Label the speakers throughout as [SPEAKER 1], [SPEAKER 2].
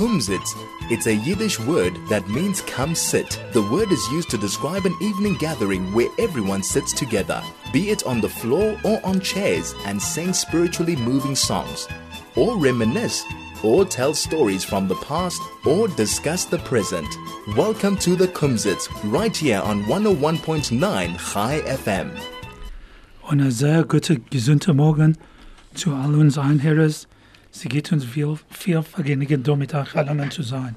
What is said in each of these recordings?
[SPEAKER 1] Kumzits. It's a Yiddish word that means come sit. The word is used to describe an evening gathering where everyone sits together, be it on the floor or on chairs, and sing spiritually moving songs, or reminisce, or tell stories from the past, or discuss the present. Welcome to the Kumzits, right here on 101.9 Chai FM.
[SPEAKER 2] Und sehr guter, gesunder Morgen zu all uns Einherres. Sie geht uns viel, viel Vergnügen, da mit euch allen zu sein.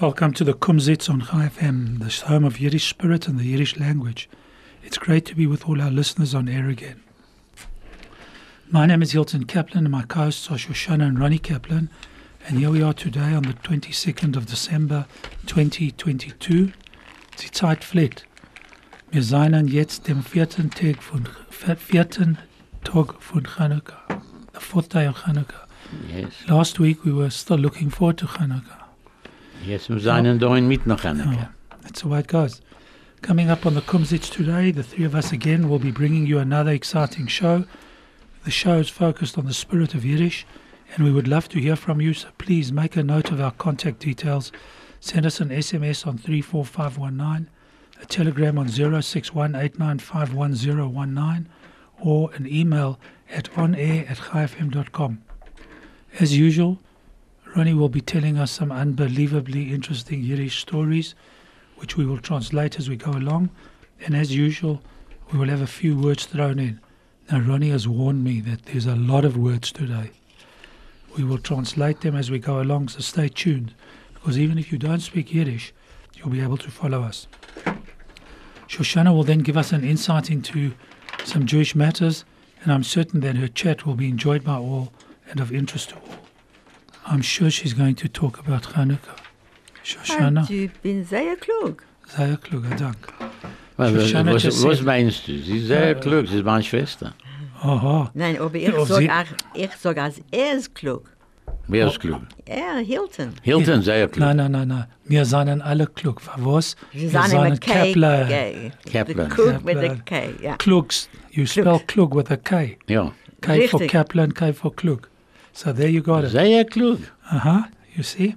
[SPEAKER 2] Welcome to the Kumzits on Chai FM, the home of Yiddish spirit and the Yiddish language. It's great to be with all our listeners on air again. My name is Hilton Kaplan, and my co-hosts are Shoshana and Ronnie Kaplan. And here we are today on the 22nd of December 2022. Die Zeit fliegt. Wir seien jetzt dem vierten Tag von, vierten Tag von Chanukah, the fourth day of Chanukah.
[SPEAKER 3] Yes.
[SPEAKER 2] Last week we were still looking forward to Chanukah.
[SPEAKER 3] Yes, wir seien da in mit noch
[SPEAKER 2] Oh,
[SPEAKER 3] Hanukkah.
[SPEAKER 2] that's the way it goes. Coming up on the Kumzits today, the three of us again will be bringing you another exciting show. The show is focused on the spirit of Yiddish, and we would love to hear from you, so please make a note of our contact details. Send us an SMS on 34519, a telegram on 0618951019, or an email at onair at chaifm.com. As usual, Ronnie will be telling us some unbelievably interesting Yiddish stories, which we will translate as we go along. And as usual, we will have a few words thrown in. Now, Ronnie has warned me that there's a lot of words today. We will translate them as we go along, so stay tuned, because even if you don't speak Yiddish, you'll be able to follow us. Shoshana will then give us an insight into some Jewish matters, and I'm certain that her chat will be enjoyed by all and of interest to all. I'm sure she's going to talk about Hanukkah. Shoshana,
[SPEAKER 4] Du bist sehr klug.
[SPEAKER 2] sehr kluger Dank.
[SPEAKER 3] Was, was,
[SPEAKER 2] Shoshana
[SPEAKER 3] was,
[SPEAKER 2] just
[SPEAKER 3] was
[SPEAKER 2] said-
[SPEAKER 3] meinst du? Sie ist sehr klug, sie ist meine Schwester.
[SPEAKER 2] Aha,
[SPEAKER 4] Nein, aber ich
[SPEAKER 2] Ja,
[SPEAKER 4] sag,
[SPEAKER 2] sie-
[SPEAKER 4] auch, ich sag, als er ist klug.
[SPEAKER 3] Wer ist klug?
[SPEAKER 4] Er, Hilton.
[SPEAKER 3] Hilton, sehr klug.
[SPEAKER 2] nein, nein, nein, nein. Wir seien alle klug. Für was?
[SPEAKER 4] Sie
[SPEAKER 2] Wir
[SPEAKER 4] sind mit K.
[SPEAKER 2] Kepler.
[SPEAKER 4] K.
[SPEAKER 3] Kaplan.
[SPEAKER 4] The cook with
[SPEAKER 2] Kepler.
[SPEAKER 4] the K, ja.
[SPEAKER 2] Klugs. You spell klug with a K.
[SPEAKER 3] Ja,
[SPEAKER 2] K for
[SPEAKER 4] Richtig.
[SPEAKER 2] Kaplan, K for klug. So there you got it.
[SPEAKER 3] sehr klug.
[SPEAKER 2] Uh-huh. You see?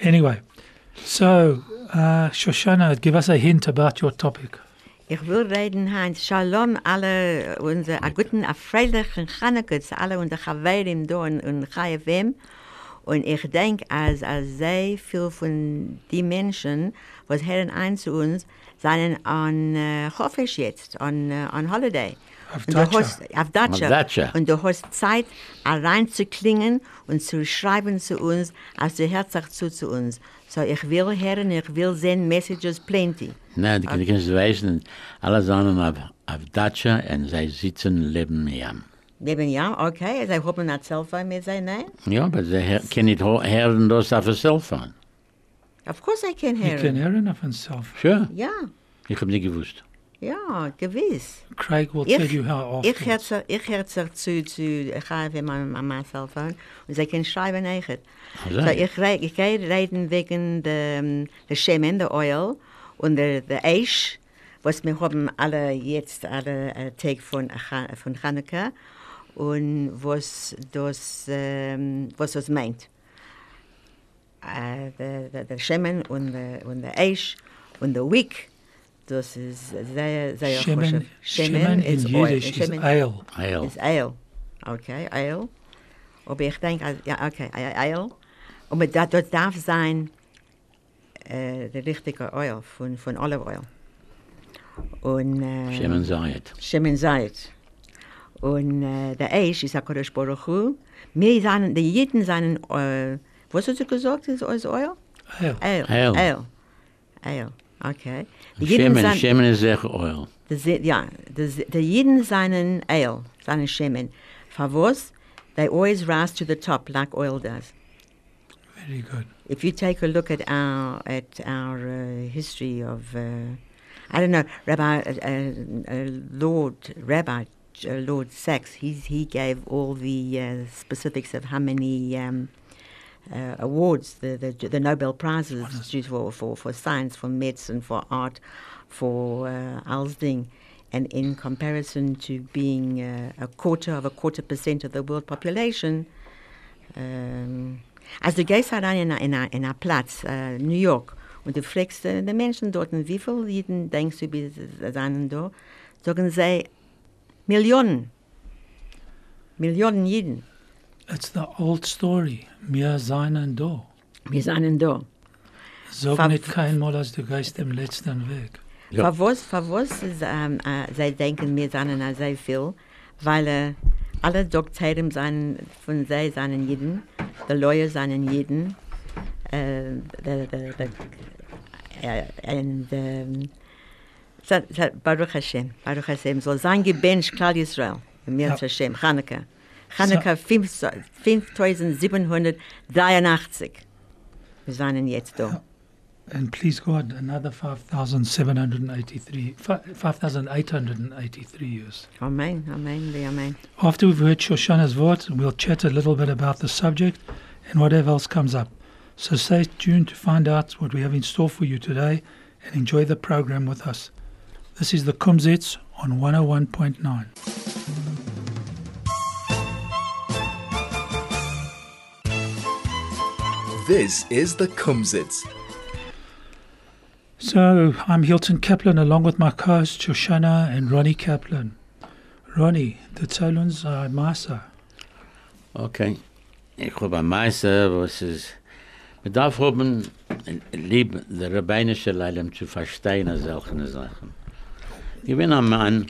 [SPEAKER 2] Anyway, so uh, Shoshana, give us a hint about your topic.
[SPEAKER 4] Ich will reden, Heinz, Shalom, alle unsere, a guten, a freilichen Chanukah zu alle unsere Chaverim da in, in KFM. Und ich denke, als, als sehr viel von die Menschen, was hören ein zu uns, seien an äh, Chofesh jetzt, an, äh, an Holiday.
[SPEAKER 2] Auf
[SPEAKER 4] Und
[SPEAKER 2] Datscha.
[SPEAKER 4] Datscha. Und du hast Zeit, reinzuklingen und zu schreiben zu uns, als du herzlich zu zu uns. So, ich will hören, ich will sehen Messages plenty.
[SPEAKER 3] Nein, die können Sie wissen, alle sind auf, auf Datscha und sie sitzen leben mehr.
[SPEAKER 4] Neben ja, okay, sie haben ein Cellphone mit sein, nein?
[SPEAKER 3] Ja, aber sie her- können nicht ho- hören das auf dem Cellphone.
[SPEAKER 4] Of course I can
[SPEAKER 2] You
[SPEAKER 4] hear
[SPEAKER 2] can
[SPEAKER 4] it.
[SPEAKER 2] hear enough himself.
[SPEAKER 3] Sure,
[SPEAKER 4] Ja,
[SPEAKER 3] ich habe nicht gewusst.
[SPEAKER 4] Ja, gewiss.
[SPEAKER 2] Craig will
[SPEAKER 4] Ich,
[SPEAKER 2] tell you how
[SPEAKER 4] ich
[SPEAKER 2] afterwards.
[SPEAKER 4] höre ich zu, zu, ich habe mein, mein, Cellphone und sie können schreiben echt.
[SPEAKER 3] Also,
[SPEAKER 4] So, ich, ich gehe reden wegen der, der Schemen, der Oil und der, der Eich, was wir haben alle jetzt, alle äh, Tag von, von Chanukah und was das, ähm, was das meint. Äh, der, der, der Schemen und der, und der Eich und der Wick, das ist sehr, sehr
[SPEAKER 2] Shemen,
[SPEAKER 4] Schemen
[SPEAKER 2] Shemen in
[SPEAKER 4] is oil.
[SPEAKER 2] Yiddish is
[SPEAKER 4] Shemen
[SPEAKER 2] ale.
[SPEAKER 3] Heil.
[SPEAKER 4] is ale. Okay, ale. Aber ich denke, also, ja, okay, a- ale. Aber da, das darf sein äh, der richtige Oil von, von Olive Oil. Und äh,
[SPEAKER 3] Schemen Zayat.
[SPEAKER 4] Shemen Zayit. Und äh, der Eich ist HaKadosh Baruch Hu. Wir sind, die Jiden sind, äh, was hast du gesagt, ist ist Oil?
[SPEAKER 2] Ale.
[SPEAKER 4] Ale.
[SPEAKER 3] Ale.
[SPEAKER 4] Ale. Ale. Okay. Die Jiden
[SPEAKER 3] Schemen,
[SPEAKER 4] sind-
[SPEAKER 3] Schemen ist oil.
[SPEAKER 4] de zi- ja, de zi- de Jeden seinen Ale, seinen Schemen. For was? They always rise to the top like oil does.
[SPEAKER 2] Very good.
[SPEAKER 4] If you take a look at our at our uh, history of, uh, I don't know, Rabbi uh, uh, uh, Lord Rabbi uh, Lord Sachs, he he gave all the uh, specifics of how many. Um, uh, awards, the, the the Nobel prizes due for, for, for science, for medicine, for art, for uh, Alsding, and in comparison to being uh, a quarter of a quarter percent of the world population, um, Als du gehst rein in in in a Platz, äh, New York, und du fragst äh, die Menschen dort, wie viele Jeden denkst du, sind da, sagen sie Millionen. Millionen Jeden.
[SPEAKER 2] It's the old story. Wir seien da.
[SPEAKER 4] Wir sind da.
[SPEAKER 2] Sag
[SPEAKER 4] Fa-
[SPEAKER 2] nicht keinmal, als du gehst dem letzten Weg.
[SPEAKER 3] Ja.
[SPEAKER 4] Was ist, ähm, äh, sie denken, wir sind da sehr viel, weil äh, alle Doktoren sind von sie sind jeden, die Lawyer sind jeden, äh, the, the, äh, and ähm, so, so, Baruch Hashem, Baruch Hashem, soll sein gebencht Klal Yisrael, mir
[SPEAKER 2] Ja.
[SPEAKER 4] Hashem, Chanukah. Chanukah 5783. Wir sind jetzt da.
[SPEAKER 2] And please God, another 5,783, fi- 5,883 years.
[SPEAKER 4] Amen, Amen, Amen.
[SPEAKER 2] After we've heard Shoshana's word, we'll chat a little bit about the subject and whatever else comes up. So stay tuned to find out what we have in store for you today and enjoy the program with us. This is the Kumzits on 101.9.
[SPEAKER 1] This is the Kumzits.
[SPEAKER 2] So I'm Hilton Kaplan along with my co-host Shoshana and Ronnie Kaplan. Ronnie, the Tolans are Masa.
[SPEAKER 3] Okay. Ich habe ein Meister, was ist. Man darf haben, lieb, der rabbinische Leilem zu verstehen, als solche Sachen. Ich bin ein Mann,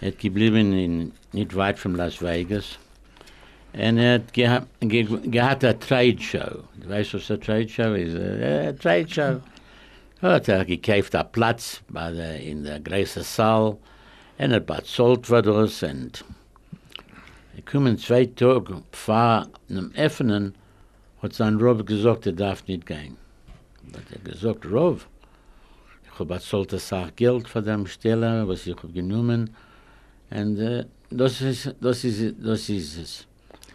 [SPEAKER 3] er geblieben in, nicht weit von Las Vegas. Hat geha ge gehabt eine Trade Show. Du weißt, was eine Trade Show ist? Eine Trade Show. Hat er gekauft einen Platz bei der, in der großen Saal. Und er bezahlt für das und Er kommen zwei Tage vor einem Öffnen, hat sein Rav gesagt, er darf nicht gehen. Hat er gesagt, Rav, ich habe bezahlt das auch Geld für dem Stelle, was ich habe genommen. Und äh, das ist, das ist, das ist es.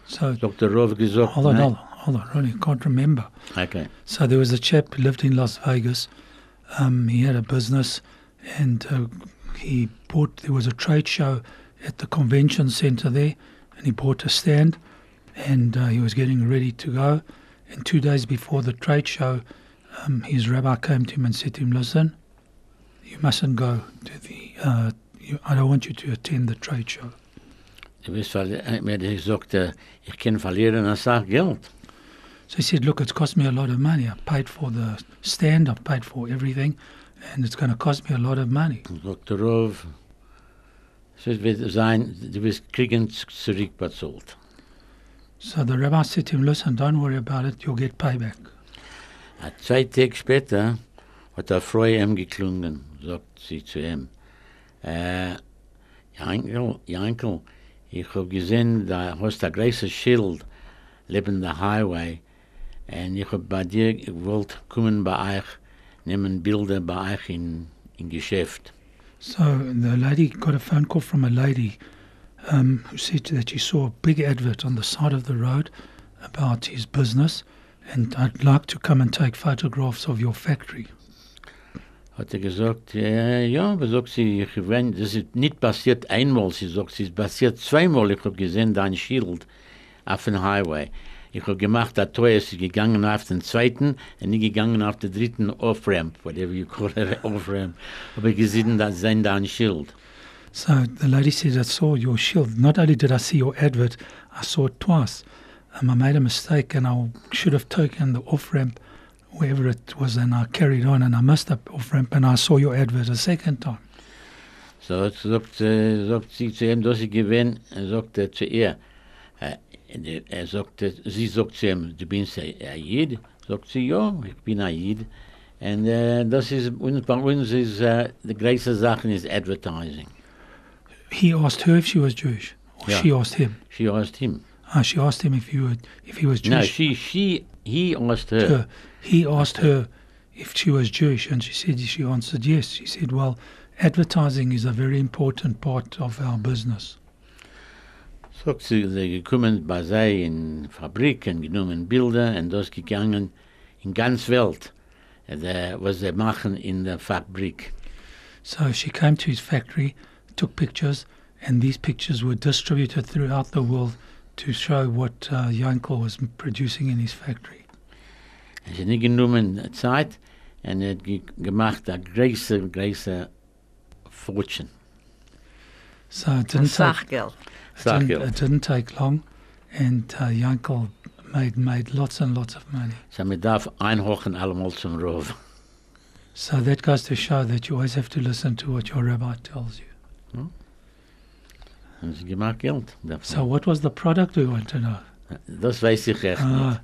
[SPEAKER 2] So
[SPEAKER 3] Dr. Rav gesagt,
[SPEAKER 2] hold on,
[SPEAKER 3] nein.
[SPEAKER 2] hold on, hold on, Ronnie, can't remember.
[SPEAKER 3] Okay.
[SPEAKER 2] So there was a chap who lived in Las Vegas. Um, he had a business, and uh, he bought. There was a trade show at the convention center there, and he bought a stand, and uh, he was getting ready to go. And two days before the trade show, um, his rabbi came to him and said to him, "Listen, you mustn't go to the. Uh, you, I don't want you to attend the trade show."
[SPEAKER 3] Du bist verli- hat gesagt, äh, ich kann verlieren Geld.
[SPEAKER 2] So he said, Look, it's cost me a lot of money. I paid for the stand, I've paid for everything, and it's going to cost me a lot of money.
[SPEAKER 3] Dr. Rav, es wird sein, du wirst kriegen zurückbezahlt.
[SPEAKER 2] So the rabbi said to him, Listen, don't worry about it, you'll get payback.
[SPEAKER 3] A zwei Tage später hat eine Frau ihm geklungen, sagt sie zu ihm. Äh, eh, Jankel, Jankel, ich habe gesehen, da hast ein großes Schild neben der Highway und ich habe bei dir gewollt kommen bei euch, nehmen Bilder bei euch in, in Geschäft.
[SPEAKER 2] So the lady got a phone call from a lady um, who said that she saw a big advert on the side of the road about his business, and I'd like to come and take photographs of your factory.
[SPEAKER 3] Hat er gesagt, ja, ja, aber sagt sie, ich wenn, das ist nicht passiert einmal, sie sagt, es ist passiert zweimal, ich habe gesehen dein Schild auf dem Highway. Ich habe gemacht, der Tor ist gegangen auf den zweiten und nicht gegangen auf den dritten Off-Ramp, whatever you call it, Off-Ramp. Habe ich gesehen, das sein dein Schild.
[SPEAKER 2] So the lady said, I saw your shield. Not only did I see your advert, I saw it twice. Um, I made a mistake and I should have taken the off ramp wherever it was and I carried on and I missed the off ramp and I saw your advert a second time.
[SPEAKER 3] So hat sagt, äh, sagt sie zu ihm, dass ich gewinn, er sagte zu ihr, äh, er- sagte, sie sagt zu ihm, du bist ein Ayid? Sagt sie, ja, ich bin Ayid. Und äh, das ist, uns, bei uns ist, äh, die größte Sache ist Advertising.
[SPEAKER 2] He asked her if she was Jewish, or
[SPEAKER 3] Yeah.
[SPEAKER 2] she asked him.
[SPEAKER 3] She asked him.
[SPEAKER 2] Ah, she asked him if he, would, if he was Jewish.
[SPEAKER 3] No, she, she, he asked her.
[SPEAKER 2] her. He asked her if she was Jewish, and she said she answered yes. She said, "Well, advertising is a very important part of our business."
[SPEAKER 3] Sagt sie, gekommen bei sei in Fabrik und genommen Bilder und das gegangen in ganz Welt, äh, was sie machen in der Fabrik.
[SPEAKER 2] So she came to his factory, took pictures, and these pictures were distributed throughout the world to show what uh, Yankel was producing in his factory.
[SPEAKER 3] Es ist nicht genommen Zeit und er hat ge gemacht eine große, große Fortune.
[SPEAKER 2] So it didn't take, it didn't, it didn't take long, and uh, Yankel made made lots and lots of money.
[SPEAKER 3] So man darf einhochen allemal zum Rov.
[SPEAKER 2] So that goes to show that you always have to listen to what your rabbi tells you.
[SPEAKER 3] Und es gemacht Geld. davon.
[SPEAKER 2] So what was the product we want to know?
[SPEAKER 3] Uh, das weiß ich ah, echt nicht.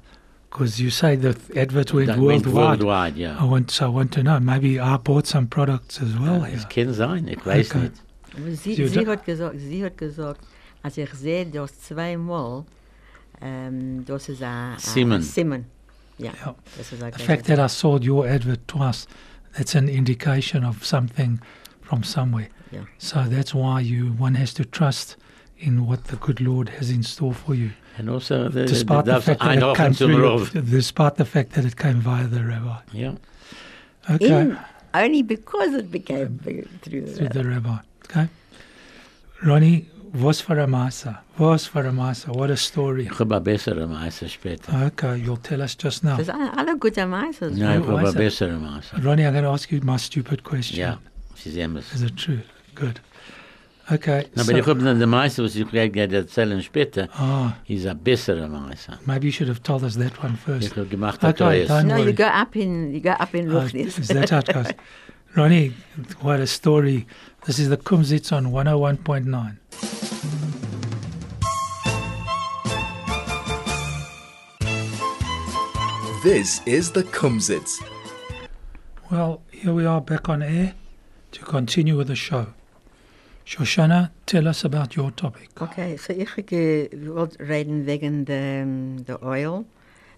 [SPEAKER 2] Because you say the advert went
[SPEAKER 3] That went
[SPEAKER 2] worldwide.
[SPEAKER 3] worldwide, ja.
[SPEAKER 2] I want, so I want to know. Maybe I bought some products as well uh, here.
[SPEAKER 3] Es kann sein, ich weiß
[SPEAKER 2] Okay.
[SPEAKER 3] nicht.
[SPEAKER 4] Aber Sie,
[SPEAKER 2] Sie-
[SPEAKER 4] sie, hat gesagt, sie hat gesagt, als ich sehe das zweimal, ähm, das ist ein
[SPEAKER 3] Simon.
[SPEAKER 4] Simon. Ja,
[SPEAKER 2] Ja.
[SPEAKER 4] das ist ein
[SPEAKER 2] The fact that I saw your advert twice, that's an indication of something from somewhere.
[SPEAKER 4] Yeah.
[SPEAKER 2] So that's why you one has to trust in what the good Lord has in store for you,
[SPEAKER 3] And also, der
[SPEAKER 2] despite the
[SPEAKER 3] darf
[SPEAKER 2] fact that it came through,
[SPEAKER 3] Rov.
[SPEAKER 2] despite the fact that it came via the rabbi.
[SPEAKER 3] Yeah.
[SPEAKER 2] Okay,
[SPEAKER 4] In, only because it became big through
[SPEAKER 2] through
[SPEAKER 4] the
[SPEAKER 2] the rabbi. Okay, Ronnie, was for a masa? Was for a masa? What a story.
[SPEAKER 3] Ich habe eine bessere Meister später.
[SPEAKER 2] Okay, you'll tell us just now.
[SPEAKER 4] Das sind alle gute Meisters.
[SPEAKER 3] Ja, ich habe
[SPEAKER 2] weiß
[SPEAKER 3] eine
[SPEAKER 2] er.
[SPEAKER 3] bessere Meister.
[SPEAKER 2] Ronnie, I'm going to ask you my stupid question.
[SPEAKER 3] Ja, sie.
[SPEAKER 2] Is it true? Good. Okay.
[SPEAKER 3] No,
[SPEAKER 2] so-
[SPEAKER 3] aber ich habe dann der Meister, was ich gleich erzählen später,
[SPEAKER 2] Ah,
[SPEAKER 3] ist ein besserer Meister.
[SPEAKER 2] maybe you should have told us that one first.
[SPEAKER 3] Ich
[SPEAKER 2] first.
[SPEAKER 3] habe gemacht,
[SPEAKER 2] Okay,
[SPEAKER 3] okay,
[SPEAKER 2] dann-
[SPEAKER 4] No, you
[SPEAKER 2] worry.
[SPEAKER 4] go up in, you go up in
[SPEAKER 2] Uh,
[SPEAKER 4] Ruchnis.
[SPEAKER 2] is that how it goes? Ronnie, what a story. This is the Kumzits on 101.9.
[SPEAKER 1] This is the Kumzits.
[SPEAKER 2] Well, here we are back on air to continue with the show. Shoshana, tell us about your topic.
[SPEAKER 4] Okay, so ich wollte reden wegen der, der um, Oil,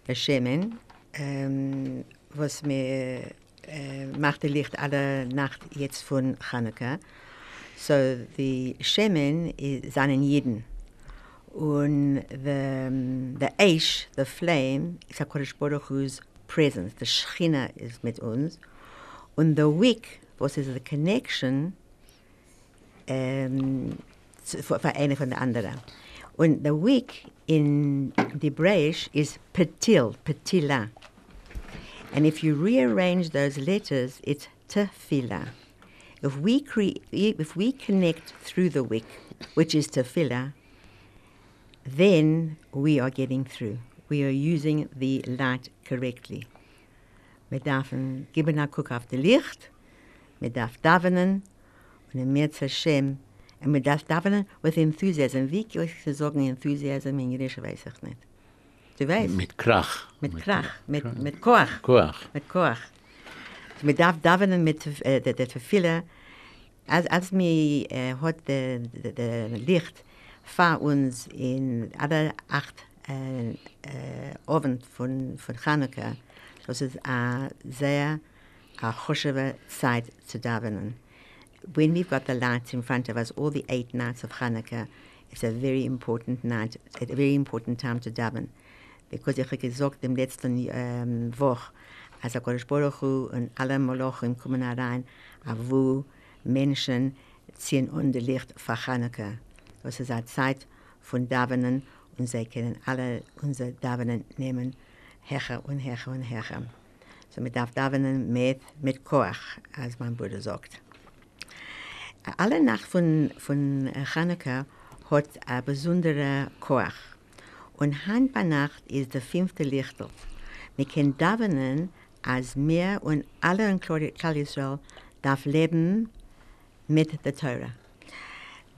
[SPEAKER 4] der Schemen, ähm, um, was mir äh, uh, uh, macht die Licht alle Nacht jetzt von Chanukka. So, die Schemen i- sind in Jeden. Und the, um, the Eish, the flame, ist HaKadosh Baruch Hu's presence. The Shechina ist mit uns. Und the wick, was ist the connection, ähm, für, eine von der anderen. Und der Wick in the Hebräisch ist Petil, Petila. And if you rearrange those letters, it's Tefillah. If we, cre- if we connect through the wick, which is Tefillah, then we are getting through. We are using the light correctly. Wir dürfen geben auf Licht, wir dürfen davenen, und im März Hashem, und wir dürfen davenen with enthusiasm. Wie kann ich sagen enthusiasm in Jiddisch, weiß ich nicht. Du weißt?
[SPEAKER 3] mit Krach.
[SPEAKER 4] Mit Krach, mit, mit Koach.
[SPEAKER 3] Koach.
[SPEAKER 4] Mit Koach. Wir darf davenen mit äh, der, der Tefille, als, als mir äh, hat der, der, der Licht vor uns in alle acht äh, äh, Abend von, von Chanukka, das ist eine sehr a chosheva Zeit zu davenen. When we've got the lights in front of us, all the eight nights of Hanukkah, it's a very important night, a very important time to daven. Because ich habe gesagt, im letzten ähm, Woche, als der Kodesh Baruch Hu und alle Molochim kommen herein, wo Menschen ziehen unter Licht für Hanukkah. Das ist eine Zeit von Davenen und sie können alle unsere Davenen nehmen, Hecher und Hecher und Hecher. So man darf Davenen mit, mit Koach, als mein Bruder sagt. Alle Nacht von, von äh, Chanukka hat eine besondere Koach. Und Hand bei Nacht ist der fünfte Lichtel. Wir können davenen, als wir und alle in Klal Klal Israel darf leben mit der Teure.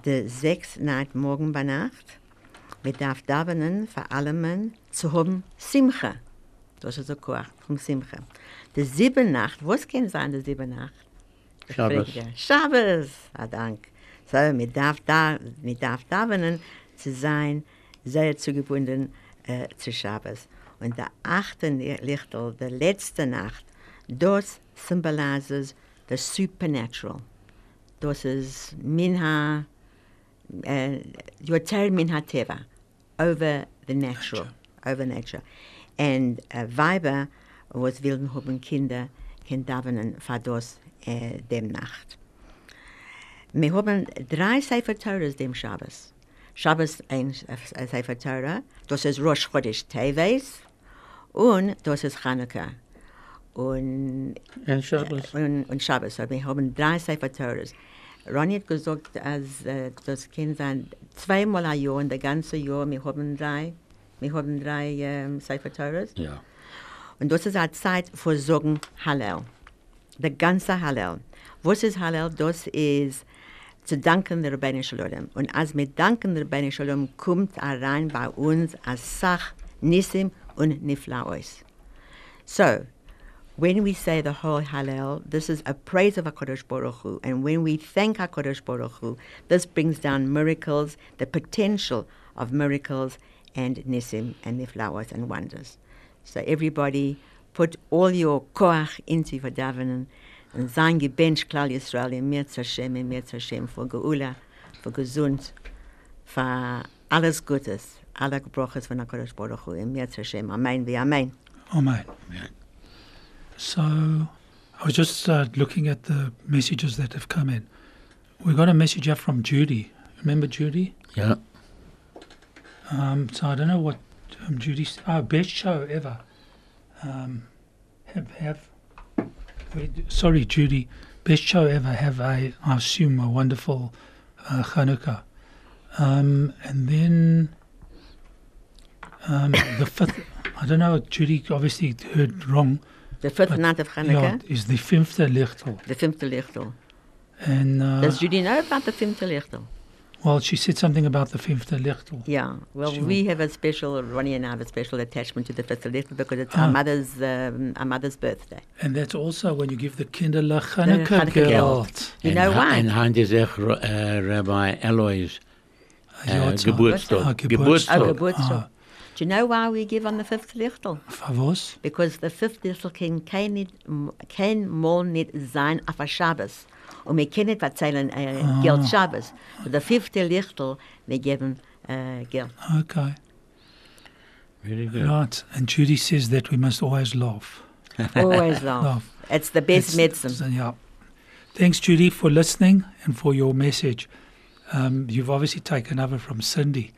[SPEAKER 4] Der sechs Nacht morgen bei Nacht, wir darf davenen vor allem zu haben Simcha. Das ist der Koach vom Simcha. Der sieben Nacht, was kann sein der sieben Nacht?
[SPEAKER 3] Shabbos.
[SPEAKER 4] Shabbos, ah, dank. So, mir darf da, mir darf davenen zu sein, sehr zugebunden äh, zu Shabbos. Und der achte Lichtel, der letzte Nacht, das symbolizes the supernatural. Das ist minha, äh, yoter minha teva, over the natural, over nature. And äh, Weiber, was willen haben Kinder, können davenen für das äh, dem Nacht. Wir haben drei Sefer Torahs dem Shabbos. Shabbos ein äh, Sefer Torah, das ist Rosh Chodesh Teves und das ist Chanukah. Und,
[SPEAKER 3] En Shabbos.
[SPEAKER 4] und, und Shabbos. Also wir haben drei Sefer Torahs. Ronny hat gesagt, als äh, das Kind sein zweimal ein Jahr, in der ganze Jahr, wir haben drei, wir haben drei ähm, Sefer Torahs.
[SPEAKER 3] Ja.
[SPEAKER 4] Und das ist eine Zeit für Sagen Hallel. Der ganze Hallel. Was ist Hallel? Das ist zu danken der Ribono Shel Olam. Und als wir danken der Ribono Shel Olam, kommt rein bei uns als Sach, Nissim und Niflaos. So, when we say the whole Hallel, this is a praise of HaKadosh Baruch Hu. And when we thank HaKadosh Baruch Hu, this brings down miracles, the potential of miracles and Nissim and Niflaos and wonders. So everybody put all your koach into your davening and sein gebench Klal Yisrael in Mirz Hashem, in Mirz Hashem, for Geula, for Gesund, for alles Gutes, alle Gebroches von HaKadosh Baruch Hu, in Mirz Hashem. Amen, wie Amen.
[SPEAKER 2] Amen. So I was just uh, looking at the messages that have come in. We got a message up from Judy. Remember Judy?
[SPEAKER 3] Yeah.
[SPEAKER 2] Um, so I don't know what um, Judy's. Oh, best show ever. Um, have have. Sorry, Judy. Best show ever. Have a I assume a wonderful uh, Hanukkah. Um, and then um, the fifth. I don't know. Judy obviously heard wrong.
[SPEAKER 4] The fifth night of Hanukkah,
[SPEAKER 2] is the fifde lichtel.
[SPEAKER 4] the fifth lichtel.
[SPEAKER 2] And uh,
[SPEAKER 4] Does Judy know about the fifth lichtel?
[SPEAKER 2] Well, she said something about the fifde lichtel.
[SPEAKER 4] Yeah, well,
[SPEAKER 2] Sure.
[SPEAKER 4] we have a special, Ronnie and I have a special attachment to the fifth lichtel because it's our
[SPEAKER 2] Ah.
[SPEAKER 4] mother's, um, our mother's birthday.
[SPEAKER 2] And that's also when you give the Kinderle Hanukkah
[SPEAKER 4] Hanukkah
[SPEAKER 2] geld.
[SPEAKER 4] geld. You know
[SPEAKER 3] en,
[SPEAKER 4] why?
[SPEAKER 3] En hand is uh, Rabbi Eloy's uh, Geburtstag.
[SPEAKER 2] Ah,
[SPEAKER 3] Geburtstag.
[SPEAKER 4] Oh, Geburtstag.
[SPEAKER 2] Ah.
[SPEAKER 4] Do you know why we give on the fifth lichtel?
[SPEAKER 2] Favos?
[SPEAKER 4] Because the fifth lichtel can kein nicht, kein mal nicht sein auf a Shabbos. Und wir können nicht erzählen äh,
[SPEAKER 2] Ah.
[SPEAKER 4] Geld Shabbos. So the fifth lichtel, wir geben äh, Geld.
[SPEAKER 2] Okay.
[SPEAKER 3] Very good.
[SPEAKER 2] Right. And Judy says that we must always laugh.
[SPEAKER 4] Always laugh.
[SPEAKER 2] Laugh.
[SPEAKER 4] It's the best
[SPEAKER 2] It's-
[SPEAKER 4] medicine.
[SPEAKER 2] so, yeah. Thanks, Judy, for listening and for your message. Um, you've obviously taken over from Cindy.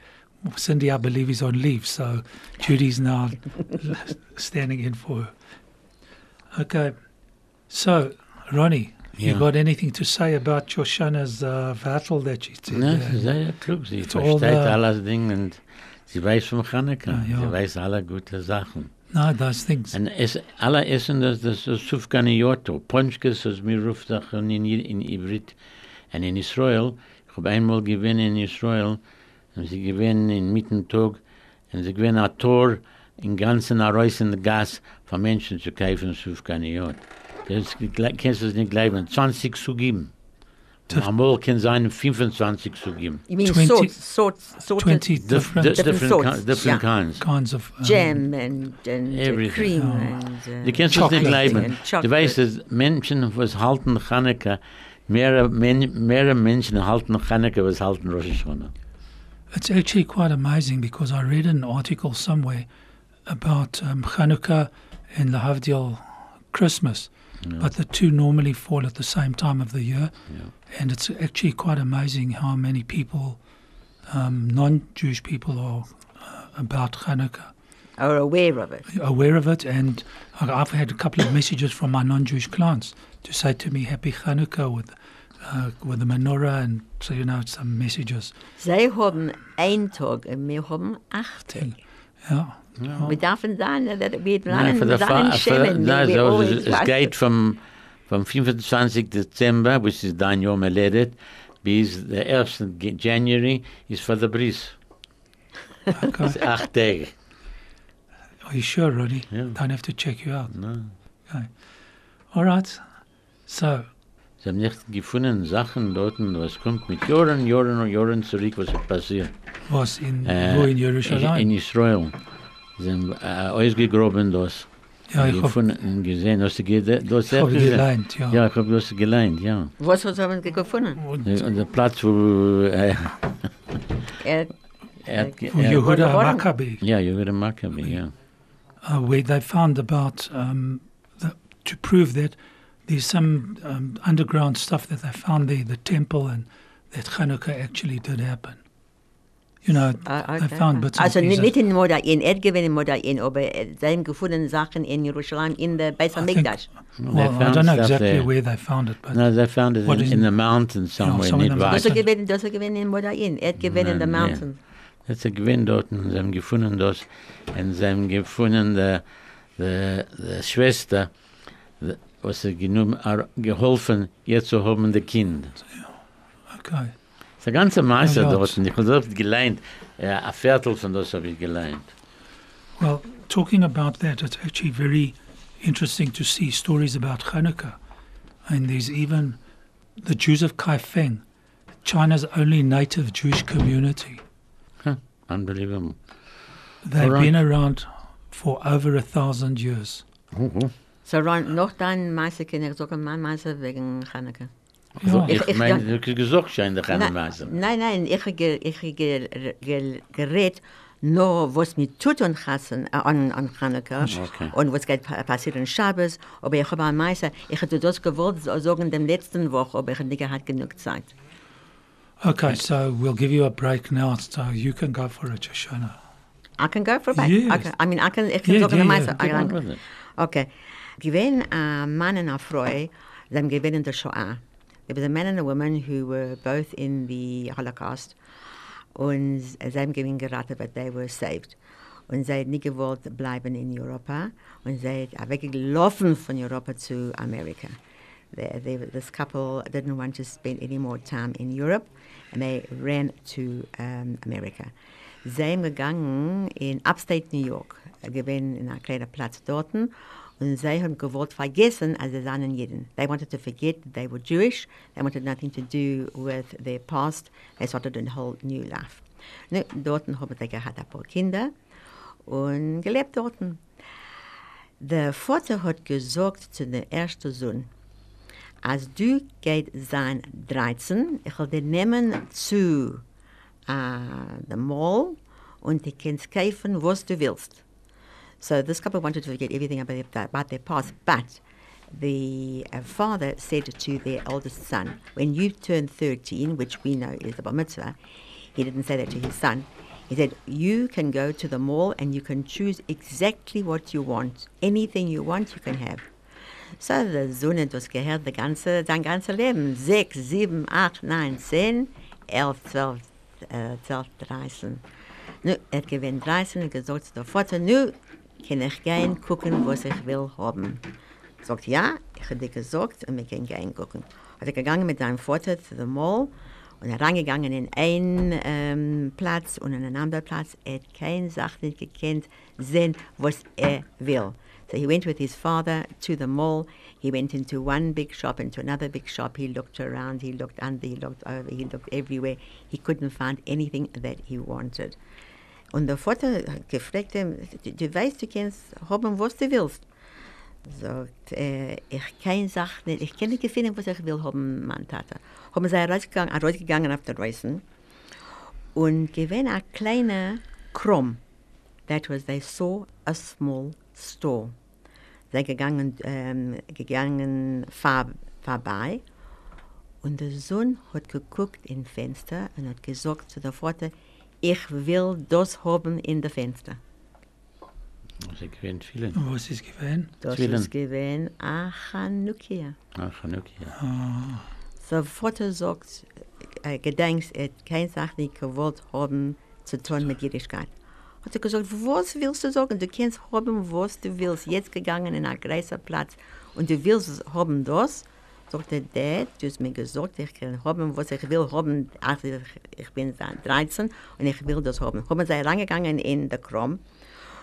[SPEAKER 2] Cindy, I believe, is on leave, so Judy's now standing in for her. Okay. So, Ronnie, you
[SPEAKER 3] Yeah.
[SPEAKER 2] got anything to say about Shoshana's uh, Vattel that she did?
[SPEAKER 3] Sie ist sehr klug. Sie
[SPEAKER 2] It's
[SPEAKER 3] versteht alles Ding und sie weiß vom Chanukah.
[SPEAKER 2] Ja.
[SPEAKER 3] Sie weiß alle gute Sachen.
[SPEAKER 2] no, those things.
[SPEAKER 3] Und es, alle essen das, das ist Sufganioto. Ponchkes, das mir ruft auch in, in, Ivrit. Und in Israel, ich habe einmal gewinnt in Israel, und sie gewinnen in Mittentag, und sie gewinnen ein Tor in ganzen Areus in der Gas von Menschen zu kaufen, Sufganiot. Das gle- kannst du es nicht glauben. 20 zu geben.
[SPEAKER 2] Tf-
[SPEAKER 3] Einmal kann sein 25 zu geben.
[SPEAKER 4] You mean
[SPEAKER 2] 20
[SPEAKER 4] sorts, sorts, sorts
[SPEAKER 2] 20 different
[SPEAKER 4] Different
[SPEAKER 3] different,
[SPEAKER 4] sorts,
[SPEAKER 3] ki- different
[SPEAKER 4] yeah.
[SPEAKER 3] kinds.
[SPEAKER 2] kinds of um,
[SPEAKER 4] jam and, and
[SPEAKER 3] Everything.
[SPEAKER 4] cream
[SPEAKER 2] Oh.
[SPEAKER 4] and uh,
[SPEAKER 3] Du kannst es nicht
[SPEAKER 2] Chocolate.
[SPEAKER 3] glauben.
[SPEAKER 4] and
[SPEAKER 3] Du
[SPEAKER 4] chocolate.
[SPEAKER 3] weißt, dass Menschen, was halten Chanukah, mehr, men, mehr Menschen halten Chanukah, was halten Rosh Hashanah.
[SPEAKER 2] It's actually quite amazing because I read an article somewhere about um, Hanukkah and the Havdil Christmas, but the two normally fall at the same time of the year.
[SPEAKER 3] Yeah.
[SPEAKER 2] And it's actually quite amazing how many people, um, non Jewish people, are uh, about Hanukkah,
[SPEAKER 4] are aware of it.
[SPEAKER 2] aware of it. And I- I've had a couple of messages from my non Jewish clients to say to me, Happy Hanukkah with, uh, with the menorah, and so, you know, some messages.
[SPEAKER 4] Sie haben einen Tag und wir haben acht Tage.
[SPEAKER 2] Yeah.
[SPEAKER 4] Wir dürfen sagen, dass wir lernen,
[SPEAKER 3] für-
[SPEAKER 4] schämen.
[SPEAKER 3] nein, so, es, es geht vom, vom 25. Dezember, which is dein Yom Haledet, bis der 1. Ge- January ist für der Bris.
[SPEAKER 2] Okay.
[SPEAKER 3] Das ist acht Tage.
[SPEAKER 2] Are you sure, Ronnie?
[SPEAKER 3] Yeah.
[SPEAKER 2] Don't have to check you out.
[SPEAKER 3] No.
[SPEAKER 2] All right. So,
[SPEAKER 3] Sie haben nicht gefunden Sachen dort, was kommt mit Jahren, Jahren und Jahren zurück, was passiert.
[SPEAKER 2] was in
[SPEAKER 3] Äh,
[SPEAKER 2] wo in
[SPEAKER 3] In
[SPEAKER 2] Jerusalem?
[SPEAKER 3] Israel. Sie haben äh, ausgegraben das.
[SPEAKER 2] Ja, ich habe
[SPEAKER 3] gefunden gesehen. Hast du ge- du hast
[SPEAKER 2] hab
[SPEAKER 3] selbst
[SPEAKER 2] ja.
[SPEAKER 3] Ja, ich habe das gelernt, ja.
[SPEAKER 4] Was was haben Sie gefunden?
[SPEAKER 2] Und
[SPEAKER 3] Und der Platz, wo äh,
[SPEAKER 4] Er,
[SPEAKER 3] er hat
[SPEAKER 2] wo
[SPEAKER 3] er-
[SPEAKER 2] Yehuda? Maccabi,
[SPEAKER 3] Ja, Yehuda Maccabi, ja.
[SPEAKER 2] uh, where they found about um, the, to prove that there's some um, underground stuff that they found there, the temple, and that Hanukkah actually did happen. You know,
[SPEAKER 4] Ah,
[SPEAKER 2] they found bits and
[SPEAKER 4] also nicht,
[SPEAKER 2] pieces.
[SPEAKER 4] nicht in Modain, er gewinnt in Modain, aber äh, sie haben gefunden Sachen in Jerusalem in der Beis
[SPEAKER 2] I
[SPEAKER 4] HaMikdash.
[SPEAKER 2] Well, I don't know exactly
[SPEAKER 3] there.
[SPEAKER 2] where they found it, but
[SPEAKER 3] No, they found it in, in
[SPEAKER 2] in-
[SPEAKER 3] the mountains somewhere,
[SPEAKER 2] somewhere
[SPEAKER 3] nicht
[SPEAKER 2] in the
[SPEAKER 3] weit.
[SPEAKER 4] Das
[SPEAKER 2] mountains.
[SPEAKER 4] gewinnt, das er gewinnt in Modain, er gewinnt in the mountains.
[SPEAKER 3] Das ist ein Gewinn dort, und sie haben gefunden das, und sie haben gefunden, die, die, die Schwester, was sie genommen, geholfen, jetzt zu haben, die Kind.
[SPEAKER 2] okay.
[SPEAKER 3] Das ist ein ganzer Meister
[SPEAKER 2] Ja, ja.
[SPEAKER 3] dort, und ich habe das geleint, ja, ein Viertel von das habe ich geleint.
[SPEAKER 2] Well, talking about that, it's actually very interesting to see stories about Hanukkah. And there's even the Jews of Kaifeng, China's only native Jewish community.
[SPEAKER 3] Unbelievable.
[SPEAKER 2] They've
[SPEAKER 3] All right.
[SPEAKER 2] been around for over a thousand years.
[SPEAKER 3] Oh, oh.
[SPEAKER 4] So Ron, noch dein Meister kann ich sagen, mein Meister wegen Chanukah.
[SPEAKER 2] Ja.
[SPEAKER 3] Ich,
[SPEAKER 4] Ich- ich-
[SPEAKER 3] meine, du hast gesagt, scheint der keine Meister.
[SPEAKER 4] Nein, nein, ich habe ge, ich hab ge, ge, gerät nur, was mir tut an, Chassen, äh, an, an Chanukah
[SPEAKER 3] Okay.
[SPEAKER 4] und was geht pa- passiert in Shabbos. Aber ich habe am Meister, ich hätte das gewollt so- sagen in der letzten Woche, aber ich nicht gehabt genug Zeit.
[SPEAKER 2] Okay, so we'll give you a break now, so you can go for it, Shoshana.
[SPEAKER 4] I can go for a bite.
[SPEAKER 2] Yes.
[SPEAKER 4] I, can, I mean, I can, ich kann
[SPEAKER 2] Yeah,
[SPEAKER 4] sagen,
[SPEAKER 2] yeah,
[SPEAKER 4] am
[SPEAKER 2] yeah.
[SPEAKER 3] With it.
[SPEAKER 4] Okay. Gewinn ein Mann und eine Frau, sie haben gewinn in der Shoah. There was a man and a woman who were both in the Holocaust. Und sie haben geraten, but they were saved. Und sie haben nicht gewollt bleiben in Europa. Und sie haben weggelaufen von Europa zu Amerika. They, they, this couple didn't want to spend any more time in Europe, and they ran to um, America. Sie haben gegangen in Upstate New York, gewesen in einem kleinen Platz dort, und sie haben gewollt vergessen, als sie seien Jeden. They wanted to forget that they were Jewish, they wanted nothing to do with their past, they started a whole new life. Nu, dort haben sie gehabt ein paar Kinder und gelebt dort. Der Vater hat gesagt zu dem ersten Sohn, als du geht sein 13, ich will dir nehmen zu uh, dem Mall und du kannst kaufen, was du willst. So this couple wanted to forget everything about, their- about their past, but the uh, father said to their eldest son, when you turn 13, which we know is the bar mitzvah, he didn't say that to his son. He said, you can go to the mall and you can choose exactly what you want. Anything you want, you can have. So the Sohn das gehört the ganze, sein ganzes Leben. Sechs, sieben, acht, neun, zehn, elf, zwölf, zwölf, dreizehn. Nu, er gewinnt 13 und gesagt Vater, nu kann ich gehen gucken, was ich will haben. Sagt, ja, ich habe dir gesagt und wir können gehen gucken. Hat er gegangen mit seinem Vater zu dem Mall und er reingegangen in einen ähm, Platz und in einen anderen Platz. Er hat keine Sache nicht gekannt, sehen, was er will. So he went with his father to the mall. He went into one big shop, into another big shop. He looked around, he looked under, he looked over, he looked everywhere. He couldn't find anything that he wanted. Und der Vater gefragt ihm, du, weißt, du kannst haben, was du willst. Sagt, äh, ich kann Sachen nicht, ich kann nicht finden, was ich will haben, mein Tata. Haben sie rausgegangen, rausgegangen auf der Reisen und gewinn ein kleiner Krumm. That was, they saw a small store. Sie gegangen, ähm, gegangen vor, vorbei und der Sohn hat geguckt in Fenster und hat gesagt zu der Vater, ich will das haben in der Fenster.
[SPEAKER 3] Sie gewinnt viele.
[SPEAKER 2] Was is given?
[SPEAKER 4] Das
[SPEAKER 3] Zwillen.
[SPEAKER 4] ist gewesen a Chanukia.
[SPEAKER 3] Ach, genug, ja.
[SPEAKER 4] So Vater sagt, äh, gedenkst, er hat keine Sache nicht gewollt haben zu tun mit Jüdischkeit. Hat er gesagt, was willst du sagen? Du kannst haben, was du willst. Jetzt gegangen in einen großen Platz und du willst haben das. Sagt der du hast mir gesagt, ich kann haben, was ich will haben. Also ich, ich bin 13 und ich will das haben. Haben sie reingegangen in der Krom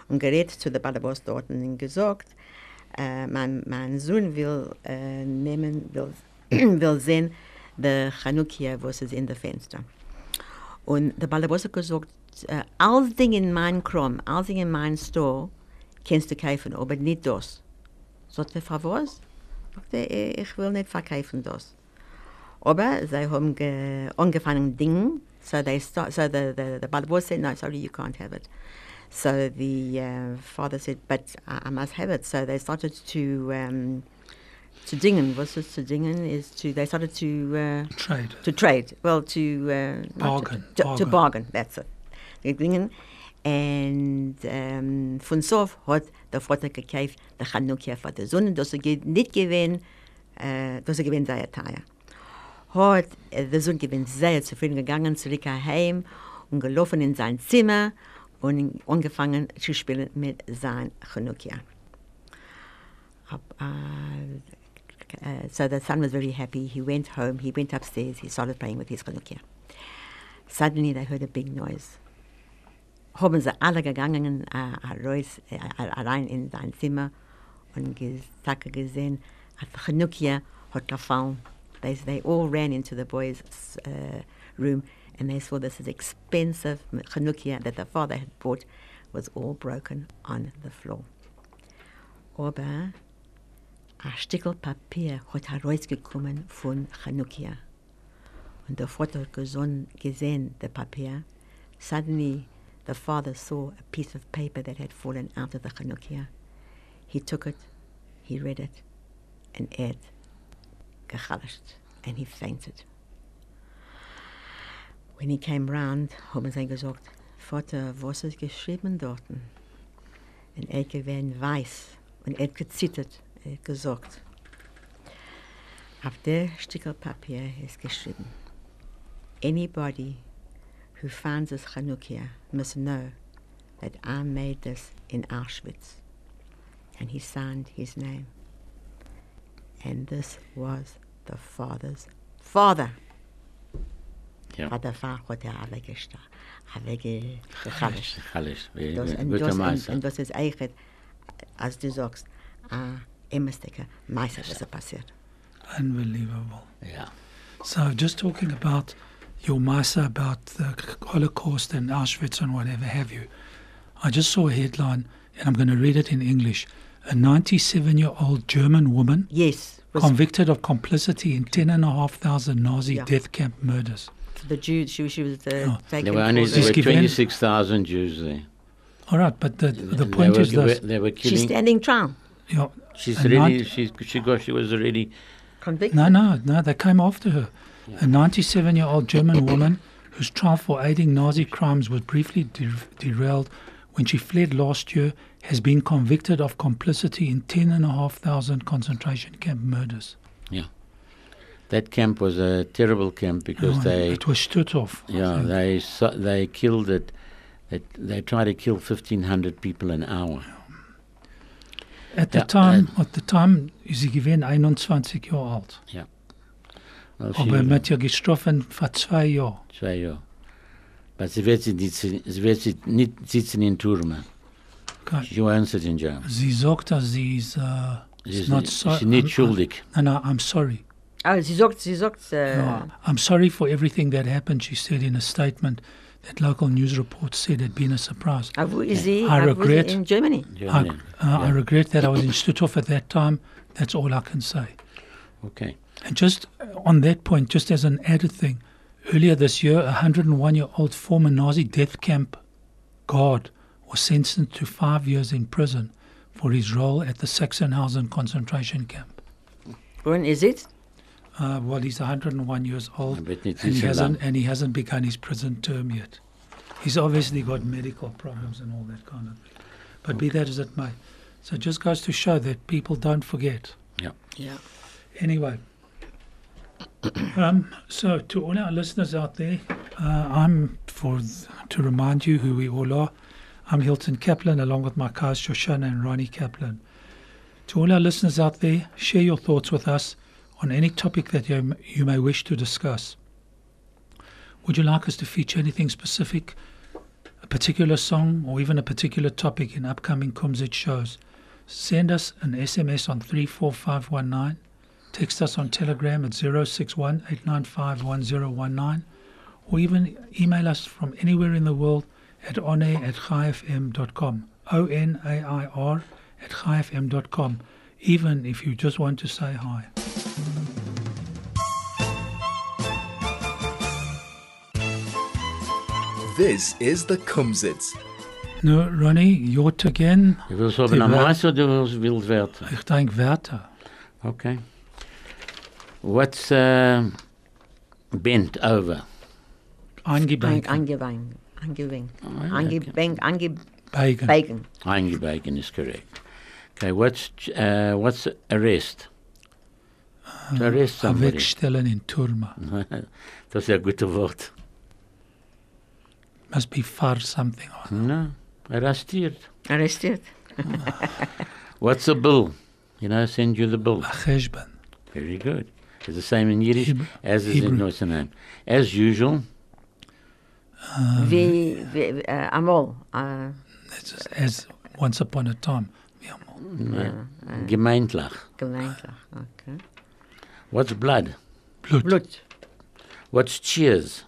[SPEAKER 4] und gerät zu der Ballerboss dort und gesagt, äh, mein, mein Sohn will äh, nehmen, will, will sehen, der Chanukia, was ist in der Fenster. Und der Ballerboss hat gesagt, äh, alles Ding in meinem Krom, alles Ding in meinem Store, kannst du kaufen, aber nicht das. Sagt er, für was? Sagt er, "Eh, ich will nicht verkaufen das. Aber sie haben ge angefangen Dinge, so, they start, so the, the, the Ballerboss said, no, sorry, you can't have it. So the uh, father said, but I, I must have it. So they started to um, to dingen. What's this to dingen? Is to they started to uh,
[SPEAKER 2] Trade.
[SPEAKER 4] to trade. Well, to uh,
[SPEAKER 2] Bargain,
[SPEAKER 4] To, to,
[SPEAKER 2] bargain.
[SPEAKER 4] bargain. That's it. gegangen. Ähm, von so hat der Vater gekauft, der Chanukja für die Sonne, dass er nicht gewinnt, äh, dass er gewinnt sehr teuer. Hat äh, der Sohn gewinnt sehr zufrieden gegangen, zurück heim und gelaufen in sein Zimmer und angefangen zu spielen mit seinem Chanukja. Up, uh, uh, so the son was very happy. He went home, he went upstairs, he started playing with his Chanukia. Suddenly they heard a big noise. Haben sie alle gegangen uh, uh, rein in sein Zimmer und gesagt, gesehen, hat Chanukia hat gefallen. They, they all ran into the boys' uh, room and they saw this expensive Chanukia that the father had bought was all broken on the floor. Aber ein Stückel Papier hat herausgekommen von Chanukia. Und der Vater hat gesehen, the Papier. Suddenly, the father saw a piece of paper that had fallen out of the Chanukia. He took it, he read it, and er hat and he fainted. When he came round, haben sie gesagt, Vater, was ist geschrieben dort? Und er gewesen weiß und er gezittert, er gesagt. Auf der Stückel Papier ist geschrieben, Anybody who finds this Chanukia must know that I made this in Auschwitz. And he signed his name. And this was the father's father.
[SPEAKER 3] Ja.
[SPEAKER 4] Hat der Vater hat er weggesta- weggechallischt.
[SPEAKER 3] Chalish.
[SPEAKER 4] Das, und,
[SPEAKER 3] Guter
[SPEAKER 4] das, und,
[SPEAKER 3] Meister.
[SPEAKER 4] und das ist eigentlich, als du sagst, ein immerstücke Meister, was passiert.
[SPEAKER 2] Unbelievable.
[SPEAKER 3] Ja.
[SPEAKER 2] So, just talking about your Masa, about the Holocaust and Auschwitz and whatever have you, I just saw a headline, and I'm going to read it in English. A 97 year old German woman
[SPEAKER 4] Yes,
[SPEAKER 2] convicted of complicity in 10,500 Nazi
[SPEAKER 4] Yeah.
[SPEAKER 2] death camp murders.
[SPEAKER 4] the Jew, she, she was
[SPEAKER 2] Yeah.
[SPEAKER 4] taken
[SPEAKER 3] There were only
[SPEAKER 4] for
[SPEAKER 3] there
[SPEAKER 2] Just
[SPEAKER 3] were
[SPEAKER 4] the,
[SPEAKER 2] give in.
[SPEAKER 3] 26,000 Jews there.
[SPEAKER 2] All right, but the, the
[SPEAKER 3] They
[SPEAKER 2] point
[SPEAKER 3] were-
[SPEAKER 2] is this.
[SPEAKER 3] They were
[SPEAKER 4] she's standing trial,
[SPEAKER 2] Yeah,
[SPEAKER 3] She's
[SPEAKER 2] a
[SPEAKER 3] already. She she got. She was already.
[SPEAKER 4] convicted.
[SPEAKER 2] No, no, no, they came after her. A 97 year old German woman whose trial for aiding Nazi crimes was briefly de- derailed when she fled last year has been convicted of complicity in 10,500 concentration camp murders. Yeah.
[SPEAKER 3] That camp was a terrible camp because
[SPEAKER 2] Oh,
[SPEAKER 3] they.
[SPEAKER 2] it was Stutthof.
[SPEAKER 3] Yeah, they they killed it. They, they try to kill 1,500 people an hour.
[SPEAKER 2] At the
[SPEAKER 3] Yeah,
[SPEAKER 2] time, uh, at the time is sie given 21 Jahre alt.
[SPEAKER 3] Well, she,
[SPEAKER 2] Aber mit ihr getroffen vor zwei Jahren.
[SPEAKER 3] zwei Jahre. Aber sie wird, sie, sie wird nicht sitzen in Turmen.
[SPEAKER 2] Okay.
[SPEAKER 3] She won't sit in jail.
[SPEAKER 2] Sie sagt, dass sie ist, äh,
[SPEAKER 3] Sie ist
[SPEAKER 2] not so-
[SPEAKER 3] sie nicht
[SPEAKER 2] I'm-
[SPEAKER 3] schuldig.
[SPEAKER 2] no, no, I'm sorry.
[SPEAKER 4] Oh, sie sagt, sie sagt, äh,
[SPEAKER 2] No, I'm sorry for everything that happened, she said in a statement that local news reports said had been a surprise.
[SPEAKER 4] uh, wo ist sie?
[SPEAKER 2] I
[SPEAKER 4] Uh, wo ist sie
[SPEAKER 2] regret-
[SPEAKER 4] in Germany.
[SPEAKER 2] I,
[SPEAKER 3] Germany.
[SPEAKER 2] uh, I regret that I was in Stutthof at that time. That's all I can say.
[SPEAKER 3] Okay.
[SPEAKER 2] And just on that point, just as an added thing, earlier this year, a 101 year old former Nazi death camp guard was sentenced to five years in prison for his role at the Sachsenhausen concentration camp.
[SPEAKER 4] When is it?
[SPEAKER 2] Uh, well, he's 101 years old,
[SPEAKER 3] wird nicht
[SPEAKER 2] and he hasn't and he hasn't begun his prison term yet. He's obviously got medical problems and all that kind of thing. But be that as it may, so it just goes to show that people don't forget.
[SPEAKER 4] Yeah. Yeah.
[SPEAKER 2] Anyway, um, so to all our listeners out there, uh, I'm for to remind you who we all are. I'm Hilton Kaplan, along with my co Shoshana and Ronnie Kaplan. To all our listeners out there, share your thoughts with us on any topic that you, you may wish to discuss. Would you like us to feature anything specific, a particular song, or even a particular topic in upcoming Kumzit shows? Send us an SMS on 34519 Text us on Telegram at 061 895 or even email us from anywhere in the world at onair at chaifm.com. O N A I R at chaifm.com, even if you just want to say hi.
[SPEAKER 1] This is the Kumzits.
[SPEAKER 2] No, Ronnie, your again.
[SPEAKER 3] Du willst haben
[SPEAKER 2] Die
[SPEAKER 3] am
[SPEAKER 2] Welt-
[SPEAKER 3] Mais oder du willst wild Werte?
[SPEAKER 2] Ich denke Werte.
[SPEAKER 3] Okay. What's uh, bent over?
[SPEAKER 2] Eingebankt.
[SPEAKER 4] Eingeweint. Angebeng.
[SPEAKER 3] Oh,
[SPEAKER 4] Angebeng. Angebegen.
[SPEAKER 2] Bacon.
[SPEAKER 3] Eingebacon is correct. Okay, what's uh, what's arrest? To arrest somebody.
[SPEAKER 2] Wegstellen in Turma.
[SPEAKER 3] das ist ein gutes Wort.
[SPEAKER 2] Must be far something.
[SPEAKER 3] No, arrestiert.
[SPEAKER 4] Arresteerd.
[SPEAKER 3] What's a bill? You know, send you the bill.
[SPEAKER 2] A cheshbon.
[SPEAKER 3] Very good. It's the same in Yiddish
[SPEAKER 2] Hebrew-
[SPEAKER 3] as is in
[SPEAKER 2] Hebrew.
[SPEAKER 3] Northern As usual,
[SPEAKER 4] Wie, wie, uh, amol. Uh,
[SPEAKER 2] It's as once upon a time. Ja,
[SPEAKER 3] uh, gemeintlich.
[SPEAKER 4] gemeentelijk. Okay.
[SPEAKER 3] What's blood?
[SPEAKER 2] Blut.
[SPEAKER 4] Bloed.
[SPEAKER 3] What's cheers?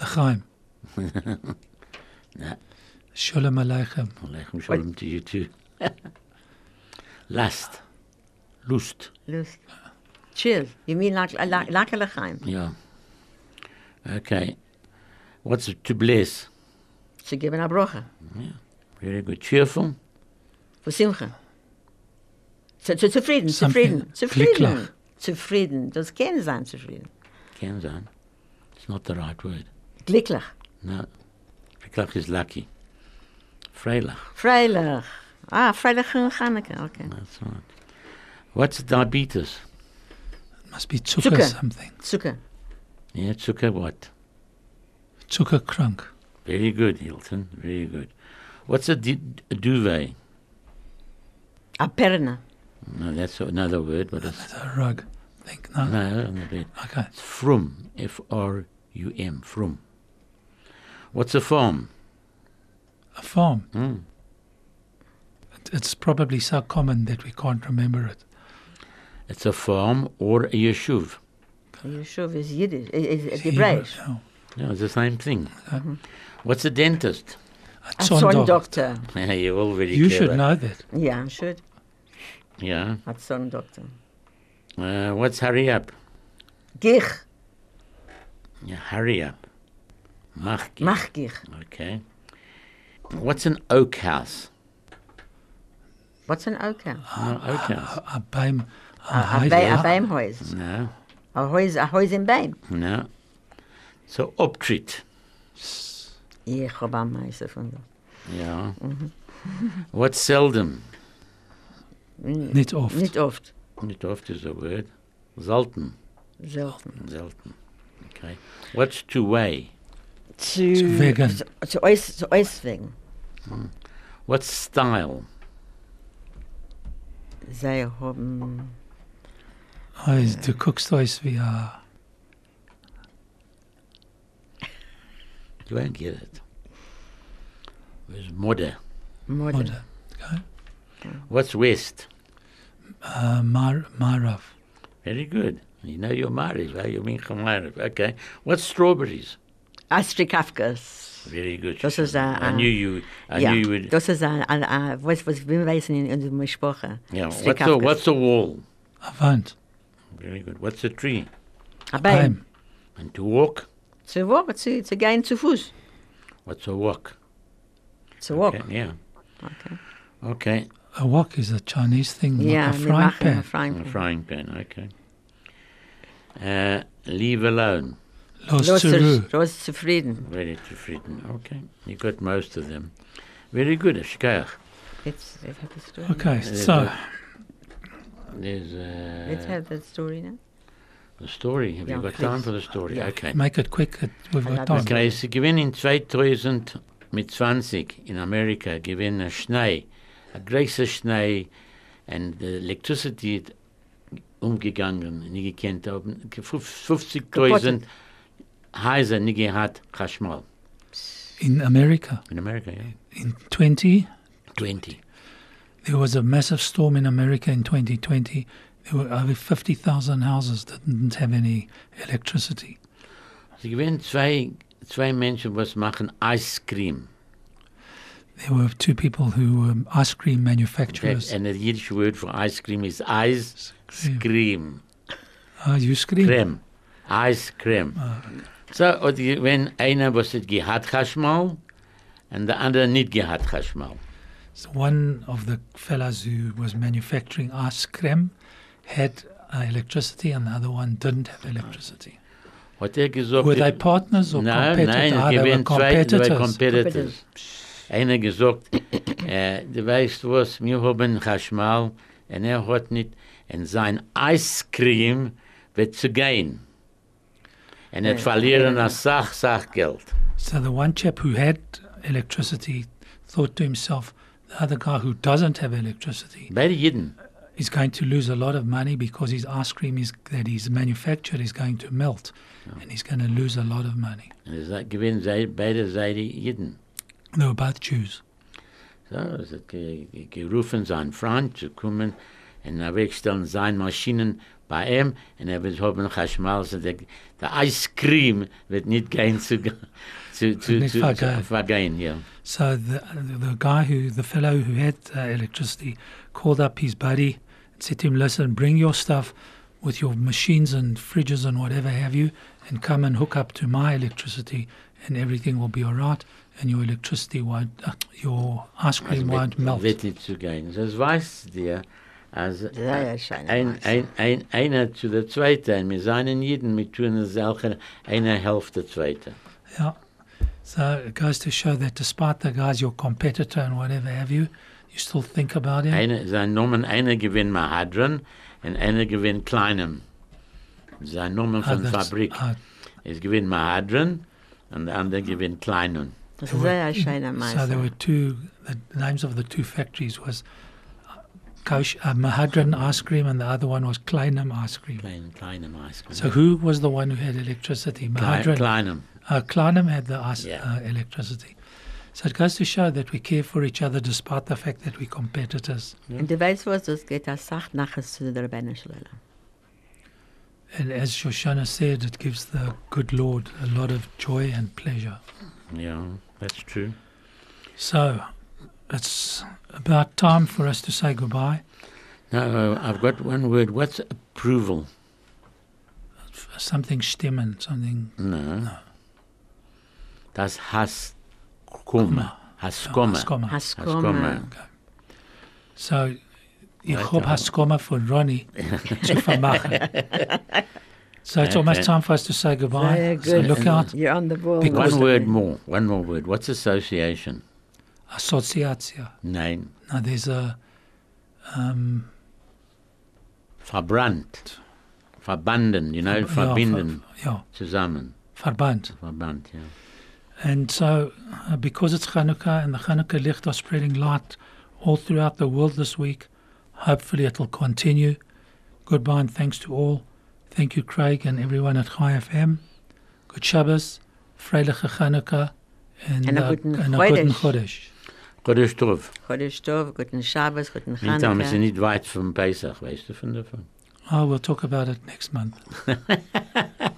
[SPEAKER 2] L'chaim.
[SPEAKER 3] Nah.
[SPEAKER 2] Shalom Aleichem.
[SPEAKER 3] Aleichem shalom to you too. Lust. Lust.
[SPEAKER 4] Lust. Chill. You mean like, like, like a lechaim.
[SPEAKER 3] Yeah. Okay. What's to bless?
[SPEAKER 4] Ze geven a broche.
[SPEAKER 3] Very good. Cheerful.
[SPEAKER 4] Voor simcha. Zu, zu, zufrieden,
[SPEAKER 2] Something
[SPEAKER 4] zufrieden, zufrieden.
[SPEAKER 2] glücklich.
[SPEAKER 4] Zufrieden. Das kann sein, zufrieden.
[SPEAKER 3] Can sein. It's not the right word.
[SPEAKER 4] Glücklich.
[SPEAKER 3] No. Glücklich is lucky. Freilich.
[SPEAKER 4] Freilich. Ah, freilich en Ganneke. Okay.
[SPEAKER 3] That's right. What's diabetes?
[SPEAKER 2] Must be Zucker,
[SPEAKER 4] Zucker.
[SPEAKER 2] something.
[SPEAKER 4] Zucker.
[SPEAKER 3] Yeah, Zucker what?
[SPEAKER 2] Zuckerkrank.
[SPEAKER 3] Very good, Hilton. Very good. What's a, di- a duvet?
[SPEAKER 4] A perna.
[SPEAKER 3] No, that's another word. What is
[SPEAKER 2] It's a rug. Think no.
[SPEAKER 3] No, on the bed.
[SPEAKER 2] Okay.
[SPEAKER 3] It's frum. F R U M. Frum. What's a farm?
[SPEAKER 2] A farm.
[SPEAKER 3] Hmm.
[SPEAKER 2] It- It's probably so common that we can't remember it.
[SPEAKER 3] It's a farm or a yeshuv.
[SPEAKER 4] A Yeshuv is Yiddish. Is, is,
[SPEAKER 2] It's
[SPEAKER 4] is
[SPEAKER 2] Hebrew,
[SPEAKER 3] No, it's the same thing.
[SPEAKER 2] Okay.
[SPEAKER 3] What's a dentist?
[SPEAKER 2] A
[SPEAKER 4] A
[SPEAKER 2] zondok.
[SPEAKER 4] zondokter.
[SPEAKER 3] You're all very
[SPEAKER 2] You
[SPEAKER 3] clever.
[SPEAKER 2] should know that.
[SPEAKER 4] Ja, should.
[SPEAKER 3] Yeah.
[SPEAKER 4] A zondokter.
[SPEAKER 3] Uh, what's hurry up?
[SPEAKER 4] Gich.
[SPEAKER 3] Yeah, hurry up. Mach.
[SPEAKER 4] Mach gich.
[SPEAKER 3] Okay. What's an oak house?
[SPEAKER 4] What's an oka?
[SPEAKER 3] No, oak house.
[SPEAKER 2] A, a beim. A,
[SPEAKER 4] A, a,
[SPEAKER 2] huis-
[SPEAKER 4] bij, a bijmhuis.
[SPEAKER 3] No,
[SPEAKER 4] A huis, a huis in bijm.
[SPEAKER 3] no. So optreat.
[SPEAKER 4] Ik heb aan meisje van mhm. dat.
[SPEAKER 3] Yeah. What's seldom?
[SPEAKER 2] Niet oft.
[SPEAKER 4] Niet oft.
[SPEAKER 3] Not oft is a word. Zelten.
[SPEAKER 4] Zelden.
[SPEAKER 3] Zelten. Okay. What's to weigh?
[SPEAKER 4] Zu,
[SPEAKER 2] vegan.
[SPEAKER 4] Zu, zu, ois, zu oiswegen.
[SPEAKER 3] What's style?
[SPEAKER 4] Zij hebben...
[SPEAKER 2] Oh, is de kookstoys wie a
[SPEAKER 3] You won't get it. Where's modder?
[SPEAKER 4] Modder.
[SPEAKER 2] modder. Okay.
[SPEAKER 3] What's west?
[SPEAKER 2] Uh, Mar Marav.
[SPEAKER 3] Very good. You know your Mariv, eh? You mean Chamarav. Okay. What's strawberries?
[SPEAKER 4] Astrikafkas.
[SPEAKER 3] Very good.
[SPEAKER 4] Das ist,
[SPEAKER 3] Shoshana. I knew you. I
[SPEAKER 4] ja,
[SPEAKER 3] knew you would.
[SPEAKER 4] das ist ein, ein, ein, was, was wir wissen in unserer Sprache.
[SPEAKER 3] Yeah. What's a,
[SPEAKER 4] Strikafkas.
[SPEAKER 3] what's a wall?
[SPEAKER 2] A wand.
[SPEAKER 3] Very good. What's a tree?
[SPEAKER 4] Ein
[SPEAKER 2] Beim.
[SPEAKER 4] Beim.
[SPEAKER 3] And to walk?
[SPEAKER 4] Zu walken, zu, zu gehen zu Fuß.
[SPEAKER 3] What's a walk?
[SPEAKER 4] Zu walk.
[SPEAKER 3] Okay, yeah.
[SPEAKER 4] Okay.
[SPEAKER 3] Okay.
[SPEAKER 2] A wok is a Chinese thing,
[SPEAKER 4] Ja,
[SPEAKER 2] like a frying pan.
[SPEAKER 4] ein frying
[SPEAKER 3] A frying pan. Okay. Uh, leave alone.
[SPEAKER 2] Los
[SPEAKER 4] Los,
[SPEAKER 2] Zuru.
[SPEAKER 4] los zufrieden.
[SPEAKER 3] Very zufrieden. Okay. You got most of them. Very good. Shkach.
[SPEAKER 4] Let's, let's the story.
[SPEAKER 2] Okay,
[SPEAKER 3] Uh,
[SPEAKER 2] so
[SPEAKER 3] There's uh,
[SPEAKER 4] Let's have the story now.
[SPEAKER 3] the story. Have
[SPEAKER 4] Yeah,
[SPEAKER 3] you got
[SPEAKER 4] please.
[SPEAKER 3] time for the story?
[SPEAKER 4] Yeah.
[SPEAKER 3] Okay.
[SPEAKER 2] make it quick. We've got time.
[SPEAKER 3] Okay, sie gewinnen in 2000 mit 20 in Amerika gewinnen ein Schnee, ein großer Schnee und die Electricity umgegangen, nicht gekannt haben. 50.000 Häuser nicht gehabt, Chashmal.
[SPEAKER 2] In America,
[SPEAKER 3] In Amerika, ja.
[SPEAKER 2] in 20,
[SPEAKER 3] 20.
[SPEAKER 2] There was a massive storm in America in 2020. There were over 50,000 houses that didn't have any electricity.
[SPEAKER 3] Sie gewinnen zwei, zwei Menschen, was machen Ice Cream.
[SPEAKER 2] There were two people who were ice cream manufacturers.
[SPEAKER 3] And the Yiddish word for ice cream is Ice Cream.
[SPEAKER 2] Ah, you scream.
[SPEAKER 3] Creme. Ice cream. So, und die- wenn einer was hat gehad Chashmal und der andere nicht gehad Chashmal.
[SPEAKER 2] So one of the fellows who was manufacturing ice cream had uh, electricity, and the other one didn't have electricity.
[SPEAKER 3] Hat er gesagt,
[SPEAKER 2] Were they partners or
[SPEAKER 3] nein,
[SPEAKER 2] competitors?
[SPEAKER 3] nein,
[SPEAKER 2] Ah,
[SPEAKER 3] es
[SPEAKER 2] they were
[SPEAKER 3] gewinnt zwei, zwei
[SPEAKER 2] competitors.
[SPEAKER 3] Competitors. Einer gesagt, äh, du weißt was, wir haben Chashmal, und er hat nicht, und sein Eiscreme wird zu gehen. Und er verlieren als Sach, Sachgeld.
[SPEAKER 2] So the one chap who had electricity thought to himself, the other guy who doesn't have electricity
[SPEAKER 3] Beide Jeden.
[SPEAKER 2] is going to lose a lot of money because his ice cream is that he's manufactured is going to melt, and he's going to lose a lot of money.
[SPEAKER 3] And sagt, gewinnen sei- beide Seiten Jeden.
[SPEAKER 2] They were both Jews.
[SPEAKER 3] So, es hat ge- ge- gerufen, sein Freund zu kommen und er wegstellen seine Maschinen bei ihm und er wird haben Chashmal, so der, der Eiscreme wird nicht gehen zu, zu, zu, zu, zu vergehen, ja.
[SPEAKER 2] So the the guy who the fellow who had uh, electricity called up his buddy and said to him, "Listen, bring your stuff with your machines and fridges and whatever have you, and come and hook up to my electricity, and everything will be all right, and your electricity won't, uh, your ice cream
[SPEAKER 3] Also
[SPEAKER 2] won't
[SPEAKER 3] wird,
[SPEAKER 2] melt."
[SPEAKER 3] wird nicht zu gehen. Das weißt dir, als
[SPEAKER 4] Sehr schön.
[SPEAKER 3] ein, ein, ein, einer zu der Zweiten, wir seien Jeden, wir tun selber eine Hälfte Zweite.
[SPEAKER 2] Yeah. So it goes to show that despite the guy's your competitor and whatever have you, you still think about him.
[SPEAKER 3] Eine, sein Nomen, einer gewinnt Mahadran und einer gewinnt Kleinem. Sein Nomen von
[SPEAKER 2] that's-
[SPEAKER 3] Fabrik.
[SPEAKER 2] ah,
[SPEAKER 3] Es gewinnt Mahadran und der andere gewinnt Kleinen.
[SPEAKER 4] Das ist sehr schöner
[SPEAKER 2] So there were two. The names of the two factories was uh, Kosh, uh, Mahadran ice cream, and the other one was Kleinam ice cream.
[SPEAKER 3] Klein, Kleinem Eis.
[SPEAKER 2] So who was the one who had electricity?
[SPEAKER 3] Klein,
[SPEAKER 2] Mahadran.
[SPEAKER 3] Kleinem.
[SPEAKER 2] Uh, Kleinam had the ice,
[SPEAKER 3] Yeah.
[SPEAKER 2] uh, electricity. So it goes to show that we care for each other despite the fact that we're competitors.
[SPEAKER 4] Und du weißt was, das geht als Sacht nachher zu der Rebbeinu
[SPEAKER 2] And as Shoshana said, it gives the good Lord a lot of joy and pleasure.
[SPEAKER 3] Yeah, that's true.
[SPEAKER 2] So it's about time for us to say goodbye.
[SPEAKER 3] Now, uh, I've got one word. What's approval?
[SPEAKER 2] Something stimmen, something
[SPEAKER 3] No. Das Haskoma. Haskoma.
[SPEAKER 2] Haskoma.
[SPEAKER 4] Haskoma.
[SPEAKER 2] So, ich
[SPEAKER 3] Right,
[SPEAKER 2] hope
[SPEAKER 3] uh,
[SPEAKER 2] Haskoma for Ronnie zu vermachen. So it's almost
[SPEAKER 3] Okay.
[SPEAKER 2] time for us to say goodbye.
[SPEAKER 4] Very
[SPEAKER 2] So
[SPEAKER 4] good.
[SPEAKER 2] look out.
[SPEAKER 4] You're on the ball.
[SPEAKER 2] Because-
[SPEAKER 3] One word more. One more word. What's association?
[SPEAKER 2] Associatia.
[SPEAKER 3] Nein.
[SPEAKER 2] Now there's a um,
[SPEAKER 3] Verbrannt. Verbanden. You know,
[SPEAKER 2] yeah,
[SPEAKER 3] verbinden.
[SPEAKER 2] ver- yeah,
[SPEAKER 3] Zusammen.
[SPEAKER 2] Verband.
[SPEAKER 3] Verband, yeah.
[SPEAKER 2] And so, uh, because it's Hanukkah and the Hanukkah licht are spreading light all throughout the world this week, hopefully it'll continue. Goodbye and thanks to all. Thank you, Craig, and everyone at Chai FM. Good Shabbos, Freiliche Hanukkah, and,
[SPEAKER 4] And a
[SPEAKER 2] uh,
[SPEAKER 4] guten
[SPEAKER 2] and
[SPEAKER 4] Chodesh.
[SPEAKER 2] Chodesh.
[SPEAKER 3] Chodesh Tov.
[SPEAKER 4] Chodesh Tov, guten Shabbos, guten
[SPEAKER 3] Meantime, ist
[SPEAKER 4] Chanukah.
[SPEAKER 3] nicht weit vom Pesach, weißt du von davon?
[SPEAKER 2] Oh, we'll talk about it next month.